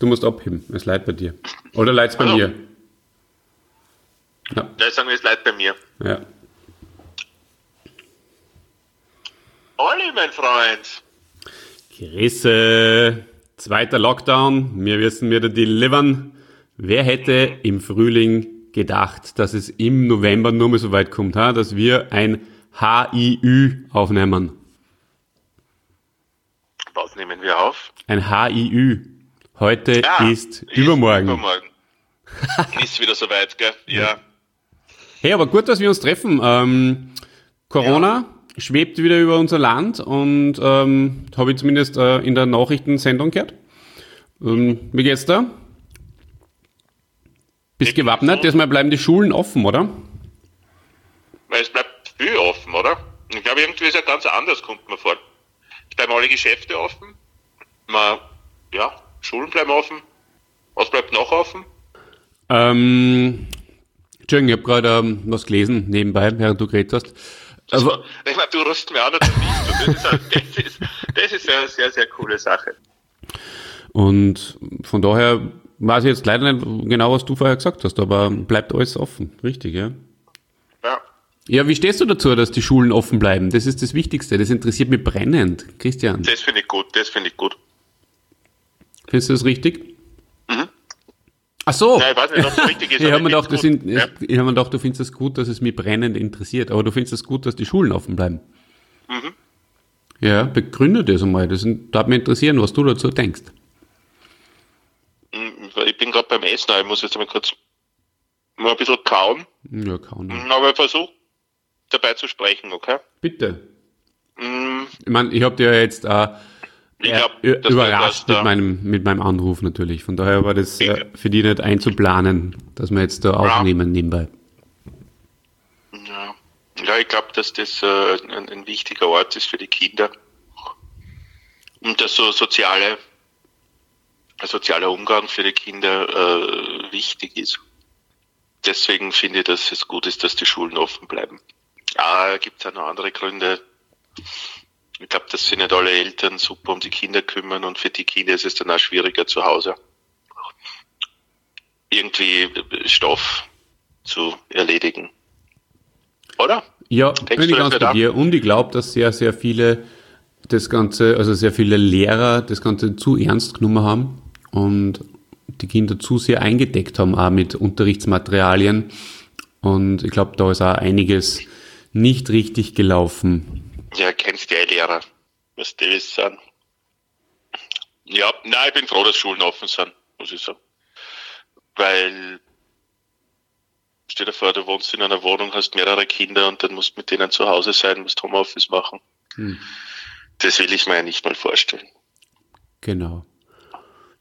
Du musst abheben. Es leid bei dir. Oder leid bei Hallo. mir? Ja, sagen wir, es leid bei mir. Ja. Olli, mein Freund. Grüße. Zweiter Lockdown. Wir wissen wieder die Livern. Wer hätte im Frühling gedacht, dass es im November nur mal so weit kommt, ha? dass wir ein HIÜ aufnehmen? Was nehmen wir auf? Ein HIÜ. Heute Ja, ist übermorgen. Übermorgen. ist wieder soweit, gell? Ja. Hey, aber gut, dass wir uns treffen. Ähm, Corona schwebt wieder über unser Land und ähm, habe ich zumindest äh, in der Nachrichtensendung gehört. Ähm, wie geht's da? Bist gewappnet? Diesmal bleiben die Schulen offen, oder? Weil es bleibt viel offen, oder? Ich glaube, irgendwie ist ja ganz anders, kommt mir vor. Es bleiben alle Geschäfte offen. Man, ja, Schulen bleiben offen. Was bleibt noch offen? Ähm, Entschuldigung, ich habe gerade ähm, was gelesen nebenbei, während du geredet hast. Aber, Ich meine, du rüst mir an und nicht. Das ist, das ist, das ist eine sehr, sehr coole Sache. und von daher weiß ich jetzt leider nicht genau, was du vorher gesagt hast, aber bleibt alles offen. Richtig, ja? Ja. Ja, wie stehst du dazu, dass die Schulen offen bleiben? Das ist das Wichtigste. Das interessiert mich brennend. Christian, Das finde ich gut, das finde ich gut. Findest du das richtig? Mhm. Ach so. Nein, ich weiß nicht, ob es richtig ist, ich habe mir, gedacht, das sind, ich hab mir gedacht, du findest es gut, dass es mich brennend interessiert. Aber du findest es gut, dass die Schulen offen bleiben. Mhm. Ja, begründe das einmal. Das darf mich interessieren, was du dazu denkst. Mhm, Ich bin gerade beim Essen, ich muss jetzt mal kurz mal ein bisschen kauen, Ja, kaum. Mhm, aber ich versuche dabei zu sprechen, okay? Bitte. Mhm, Ich meine, ich habe dir ja jetzt äh, Ich dass wir überrascht mit meinem, mit meinem Anruf natürlich. Von daher war das äh, für die nicht einzuplanen, dass wir jetzt da aufnehmen nebenbei. Ja, ja ich glaube, dass das äh, ein, ein wichtiger Ort ist für die Kinder. Und dass so soziale, ein sozialer Umgang für die Kinder äh, wichtig ist. Deswegen finde ich, dass es gut ist, dass die Schulen offen bleiben. Ah, gibt es auch noch andere Gründe. Ich glaube, dass sich nicht alle Eltern super um die Kinder kümmern und für die Kinder ist es dann auch schwieriger zu Hause. Irgendwie Stoff zu erledigen. Oder? Ja, Denkst bin ich ganz das bei dir. Und ich glaube, dass sehr, sehr viele das Ganze, also sehr viele Lehrer das Ganze zu ernst genommen haben und die Kinder zu sehr eingedeckt haben, auch mit Unterrichtsmaterialien. Und ich glaube, da ist auch einiges nicht richtig gelaufen. Ja, kennst ja eh Lehrer, was die sind. Ja, nein, ich bin froh, dass Schulen offen sind, muss ich sagen. Weil, stell dir vor, du wohnst in einer Wohnung, hast mehrere Kinder und dann musst mit denen zu Hause sein, musst Homeoffice machen. Hm. Das will ich mir ja nicht mal vorstellen. Genau.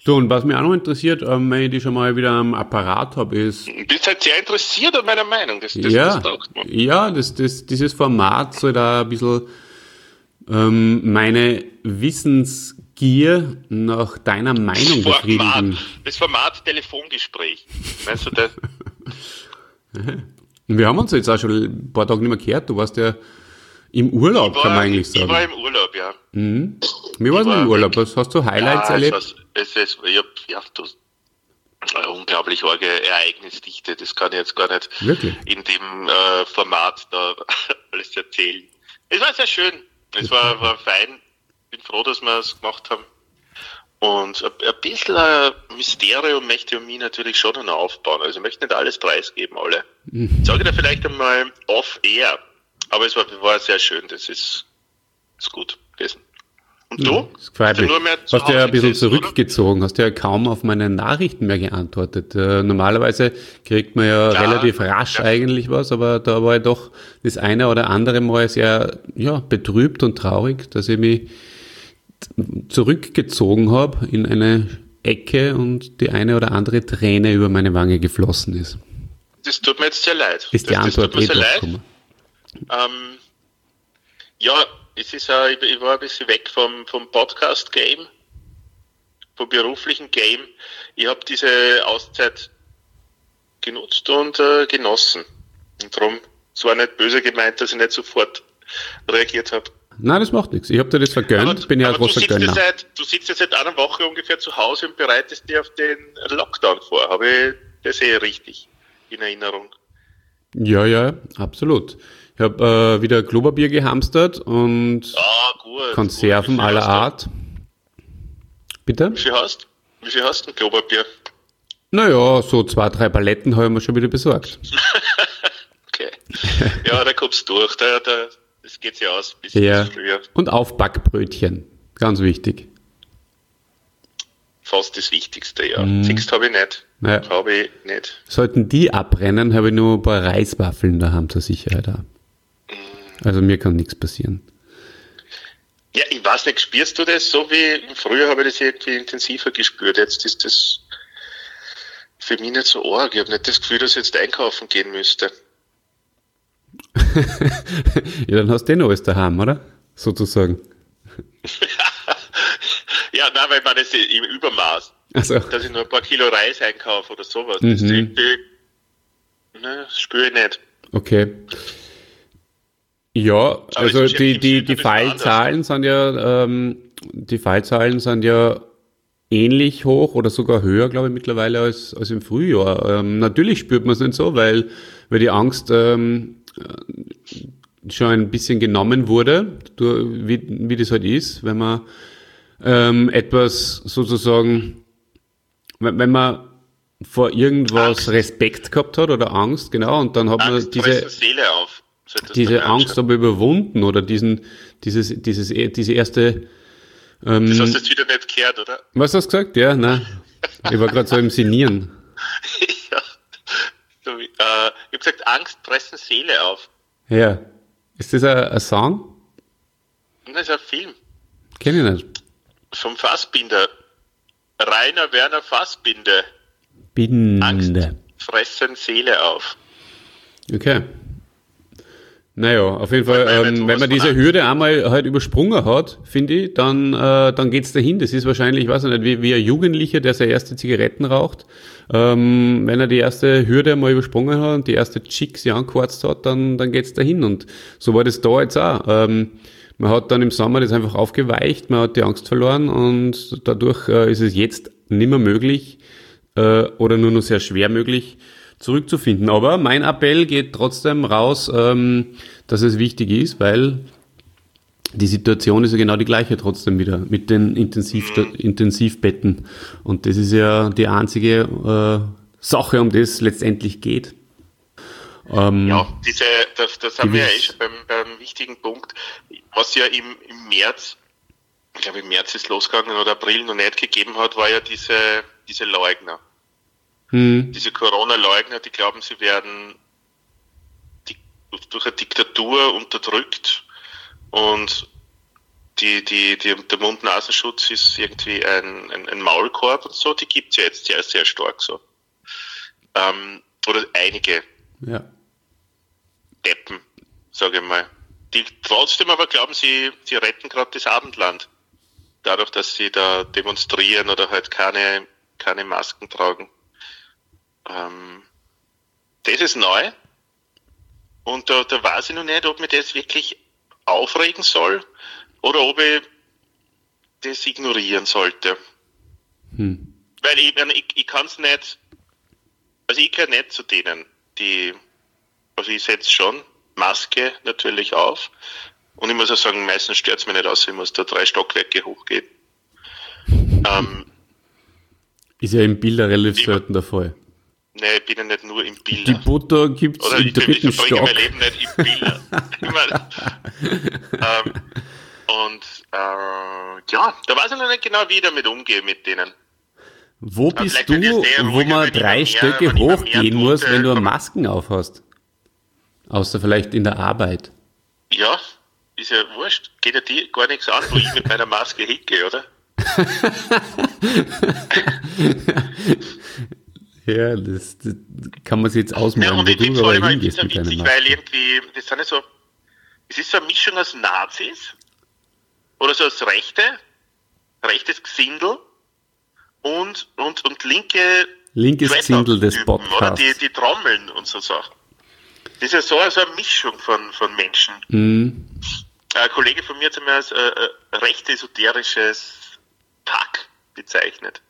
So, und was mich auch noch interessiert, ähm, wenn ich die schon mal wieder am Apparat habe, ist, Du bist halt sehr interessiert an meiner Meinung. Das, das, ja, das ja das, das, dieses Format soll da ein bisschen ähm, meine Wissensgier nach deiner Meinung Format, befriedigen. das Format Telefongespräch. Meinst du das? Wir haben uns jetzt auch schon ein paar Tage nicht mehr gehört. Du warst ja im Urlaub, kann man eigentlich ich war sagen. im Urlaub, ja. Wie war es war im Urlaub? Was hast du Highlights ja, erlebt? Es, war- es, es, ich hab, ja, das, unglaublich arge Ereignisdichte, das kann ich jetzt gar nicht Wirklich? in dem äh, Format da alles erzählen. Es war sehr schön, es war, war fein, bin froh, dass wir es gemacht haben. Und ein, ein bisschen ein Mysterium möchte ich um mich natürlich schon noch aufbauen. Also ich möchte nicht alles preisgeben, alle. Mhm. Sage dir vielleicht einmal off-air. Aber es war, war sehr schön, das ist, ist gut gewesen. Und du? Hast du nur mehr Hast ja ein bisschen gesessen, oder? zurückgezogen, hast ja kaum auf meine Nachrichten mehr geantwortet. Äh, normalerweise kriegt man ja, Ja, relativ rasch ja. eigentlich was, aber da war ich doch das eine oder andere Mal sehr ja, betrübt und traurig, dass ich mich zurückgezogen habe in eine Ecke und die eine oder andere Träne über meine Wange geflossen ist. Das tut mir jetzt sehr leid. Ist die das, Antwort das eh tut mir sehr leid. durchgekommen? Ähm, ja, es ist, äh, ich, ich war ein bisschen weg vom, vom Podcast-Game, vom beruflichen Game. Ich habe diese Auszeit genutzt und äh, genossen. Und darum, es war nicht böse gemeint, dass ich nicht sofort reagiert habe. Nein, das macht nichts. Ich habe dir das vergönnt, Aber, bin ja ein du, großer sitzt ja Gönner. seit, du sitzt ja seit einer Woche ungefähr zu Hause und bereitest dir auf den Lockdown vor. Habe ich das eh richtig in Erinnerung? Ja, ja, absolut. Ich habe äh, wieder Klopapier gehamstert und Ah. Konserven aller du? Art. Bitte? Wie viel hast Wie viel hast du denn Klopapier? Naja, so zwei, drei Paletten habe ich mir schon wieder besorgt. Okay. ja, da kommst du durch. Da, da, das geht ja aus bis Ja. früher. Und Aufbackbrötchen. Ganz wichtig. Fast das Wichtigste, ja. Siehst habe ich nicht. Ja. Habe ich nicht. Sollten die abrennen, habe ich nur ein paar Reiswaffeln daheim zur Sicherheit auch. Also mir kann nichts passieren. Ja, ich weiß nicht, spürst du das so wie früher habe ich das irgendwie intensiver gespürt. Jetzt ist das für mich nicht so arg. Ich habe nicht das Gefühl, dass ich jetzt einkaufen gehen müsste. ja, dann hast du eh noch alles daheim, oder? Sozusagen. Ja, nein, weil man das im Übermaß, Also, dass ich nur ein paar Kilo Reis einkaufe oder sowas. Mhm. Das ist irgendwie, ne, spüre ich nicht. okay. Ja, also die, die, die. Fallzahlen sind ja, ähm, die Fallzahlen sind ja ähnlich hoch oder sogar höher, glaube ich, mittlerweile als, als im Frühjahr. Ähm, natürlich spürt man es nicht so, weil, weil die Angst ähm, äh, schon ein bisschen genommen wurde, wie, wie das halt ist, wenn man ähm, etwas sozusagen, wenn, wenn man vor irgendwas Angst. Respekt gehabt hat oder Angst, genau, und dann hat man Angst diese, fressen Seele auf. Diese. Angst aber überwunden oder diesen, dieses, dieses, diese erste, ähm, Das hast du jetzt wieder nicht gehört, oder? was hast du gesagt? Ja, nein. Ich war gerade so im Sinieren. ja. Wie, äh, ich habe gesagt, Angst fressen Seele auf. Ja. Ist das ein, ein Song? Und das ist ein Film Kenn ich nicht. vom Fassbinder. Rainer Werner Fassbinder. Angst Binde. fressen Seele auf. Okay. Naja, auf jeden Fall, ähm, wenn man diese Hürde einmal halt übersprungen hat, finde ich, dann, äh, dann geht's dahin. Das ist wahrscheinlich, ich weiß nicht, wie, wie ein Jugendlicher, der seine erste Zigaretten raucht. Ähm, wenn er die erste Hürde mal übersprungen hat und die erste Chick sie angequarzt hat, dann, dann geht's dahin. Und so war das da jetzt auch. Ähm, man hat dann im Sommer das einfach aufgeweicht, man hat die Angst verloren und dadurch äh, ist es jetzt nimmer möglich, äh, oder nur noch sehr schwer möglich zurückzufinden. Aber mein Appell geht trotzdem raus, ähm, dass es wichtig ist, weil die Situation ist ja genau die gleiche trotzdem wieder mit den Intensiv Intensivbetten. Und das ist ja die einzige äh, Sache, um das letztendlich geht. Ähm, Ja, diese, das, das haben wir ja eh schon beim, beim wichtigen Punkt, was ja im, im März, ich glaube im März ist losgegangen oder April noch nicht gegeben hat, war ja diese, diese Leugner. Hm, Diese Corona-Leugner, die glauben, sie werden durch eine Diktatur unterdrückt und die, die, die, der Mund-Nasenschutz ist irgendwie ein, ein, ein Maulkorb und so, die gibt's ja jetzt sehr, sehr stark so. Ähm, oder einige ja. Deppen, sage ich mal. Die trotzdem aber glauben, sie, sie retten gerade das Abendland. Dadurch, dass sie da demonstrieren oder halt keine, keine Masken tragen. Ähm, das ist neu. Und da, da weiß ich noch nicht, ob mir das wirklich aufregen soll oder ob ich das ignorieren sollte. Hm. Weil ich, ich, ich kann es nicht, also ich gehöre nicht zu denen, die, also ich setze schon Maske natürlich auf und ich muss auch sagen, meistens stört es mich nicht aus, ich muss da drei Stockwerke hochgehen. Ähm, Ist ja im Bilder relativ selten der Fall. Ne, ich bin ja nicht nur im Die Bilder. Butter gibt's Oder im ich dritten verbringe Stock. mein Leben nicht im Bilder. Ich ähm, und äh, ja, da weiß ich noch nicht genau, wie ich damit umgehe mit denen. Wo Ja, bist du, es wo ruhiger, man drei Stöcke mehr hochgehen muss, wenn du. Masken aufhast? Außer vielleicht in der Arbeit. Ja, ist ja wurscht. Geht ja dir gar nichts an, wo ich mit meiner Maske hingehe, oder? Ja, das, das kann man sich jetzt Ja, ausmalen, und wo ich finde du es ja witzig, weil irgendwie, das sind ja so, es ist so eine Mischung aus Nazis oder so aus Rechte, rechtes Gesindel und, und, und linke Linkes Zindel des Podcasts. die, die Trommeln und so Sachen. Das ist ja so, so eine Mischung von, von Menschen. Mhm. Ein Kollege von mir hat es einmal als äh, äh, recht esoterisches Pack bezeichnet.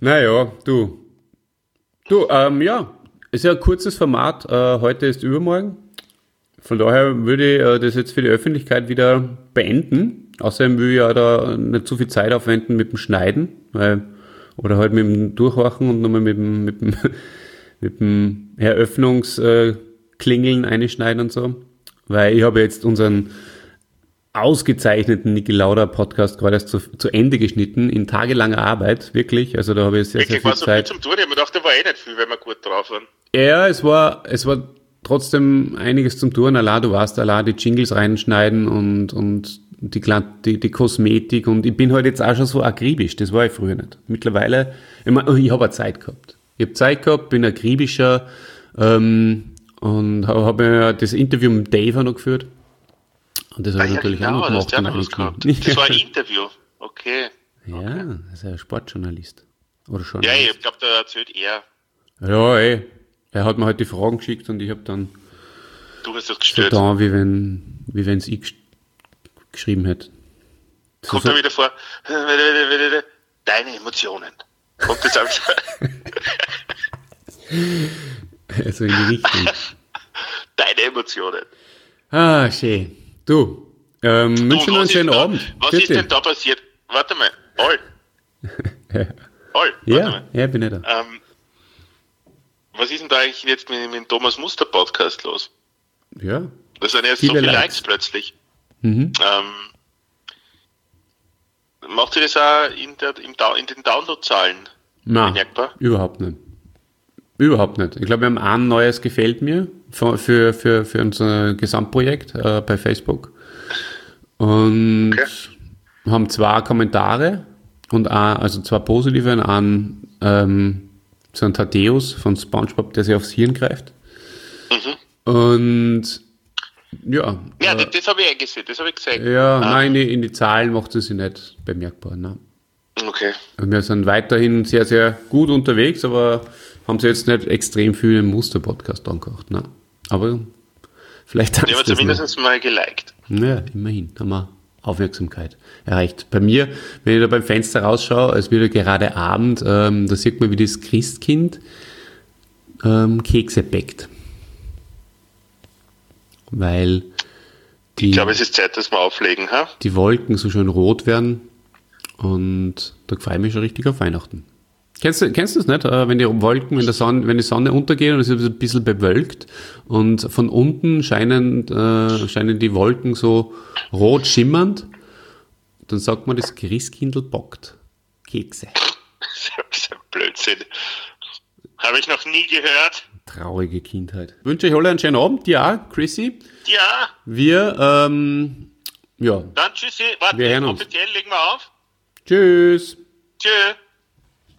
Naja, du. Du, ähm, ja, ist ja ein kurzes Format. Äh, heute ist übermorgen. Von daher würde ich äh, das jetzt für die Öffentlichkeit wieder beenden. Außerdem will ich ja da nicht zu viel Zeit aufwenden mit dem Schneiden, weil, oder halt mit dem Durchwachen und nochmal mit dem, mit dem, mit dem Eröffnungsklingeln einschneiden und so. Weil ich habe jetzt unseren ausgezeichneten Niki Lauda Podcast gerade erst zu, zu Ende geschnitten, in tagelanger Arbeit, wirklich. Also da habe ich sehr, Wirklich, sehr viel war so Zeit. viel zum Tun. Ich hab mir gedacht, da war eh nicht viel, wenn wir gut drauf waren. Ja, es war, es war trotzdem einiges zum Tun. Allah, du warst Allah, die Jingles reinschneiden und, und die, die, die Kosmetik und ich bin halt jetzt auch schon so akribisch, das war ich früher nicht. Mittlerweile, ich, mein, ich habe Zeit gehabt. Ich habe Zeit gehabt, bin akribischer ähm, und habe hab das Interview mit Dave auch noch geführt. Und das habe ich natürlich auch noch Ah das gemacht. was gehabt. eingeschnitten. Das war ein Interview. Okay. ja, das ist ein Sportjournalist. Oder schon. Ja, ich glaube, da erzählt er. ja, ey. Er hat mir halt die Fragen geschickt und ich habe dann Du hast das so gestellt. da, wie wenn wie wenn's ich gesch- geschrieben hätte. So, Kommt da wieder vor, deine Emotionen. Kommt das alles? also in die Richtung. deine Emotionen. Ah, schön. Du, ähm, Du, wünsche noch einen was schönen ist da, Abend. Was ist denn da passiert? Warte mal. All. All. Warte Ja, mal. ja, bin ich da. Ähm, was ist denn da eigentlich jetzt mit, mit dem Thomas Muster Podcast los? Ja. Da sind jetzt Viele so viele Likes. Likes plötzlich. Mhm. Ähm, macht ihr das auch in, der, in den Downloadzahlen Na, bemerkbar? überhaupt nicht. Überhaupt nicht. Ich glaube, wir haben ein neues Gefällt mir für, für, für, für unser Gesamtprojekt äh, bei Facebook. Und Okay. haben zwei Kommentare und ein, also zwei positive und einen, ähm, so ein Thaddeus von Spongebob, der sich aufs Hirn greift. Und ja, Ja, äh, das, habe ich eingesehen, das habe ich gesehen. ja, Ah, nein, in die, in die Zahlen macht es sich nicht bemerkbar. Nein. Okay. Wir sind weiterhin sehr, sehr gut unterwegs, aber haben sie jetzt nicht extrem viel im Muster-Podcast angehört. Ne? Aber vielleicht Die haben das zumindest mal geliked. noch. Ja, immerhin haben wir Aufmerksamkeit erreicht. Bei mir, wenn ich da beim Fenster rausschaue, es wird ja gerade Abend, ähm, da sieht man, wie das Christkind ähm, Kekse bäckt. Weil die, Ich glaube, es ist Zeit, dass wir auflegen, ha? die Wolken so schön rot werden und da freue ich mich schon richtig auf Weihnachten. Kennst du, kennst du das nicht, äh, wenn die Wolken, wenn, Sonne, wenn die Sonne untergeht und es ist ein bisschen bewölkt und von unten scheinen, äh, scheinen die Wolken so rot schimmernd, dann sagt man, das Christkindl bockt Kekse. Das ist ein Blödsinn. Habe ich noch nie gehört. Traurige Kindheit. Ich wünsche euch alle einen schönen Abend, ja, Chrissy. Ja, Wir, ähm, ja, dann tschüssi. Warte, Wir hören uns. offiziell legen wir auf. tschüss. Tschüss.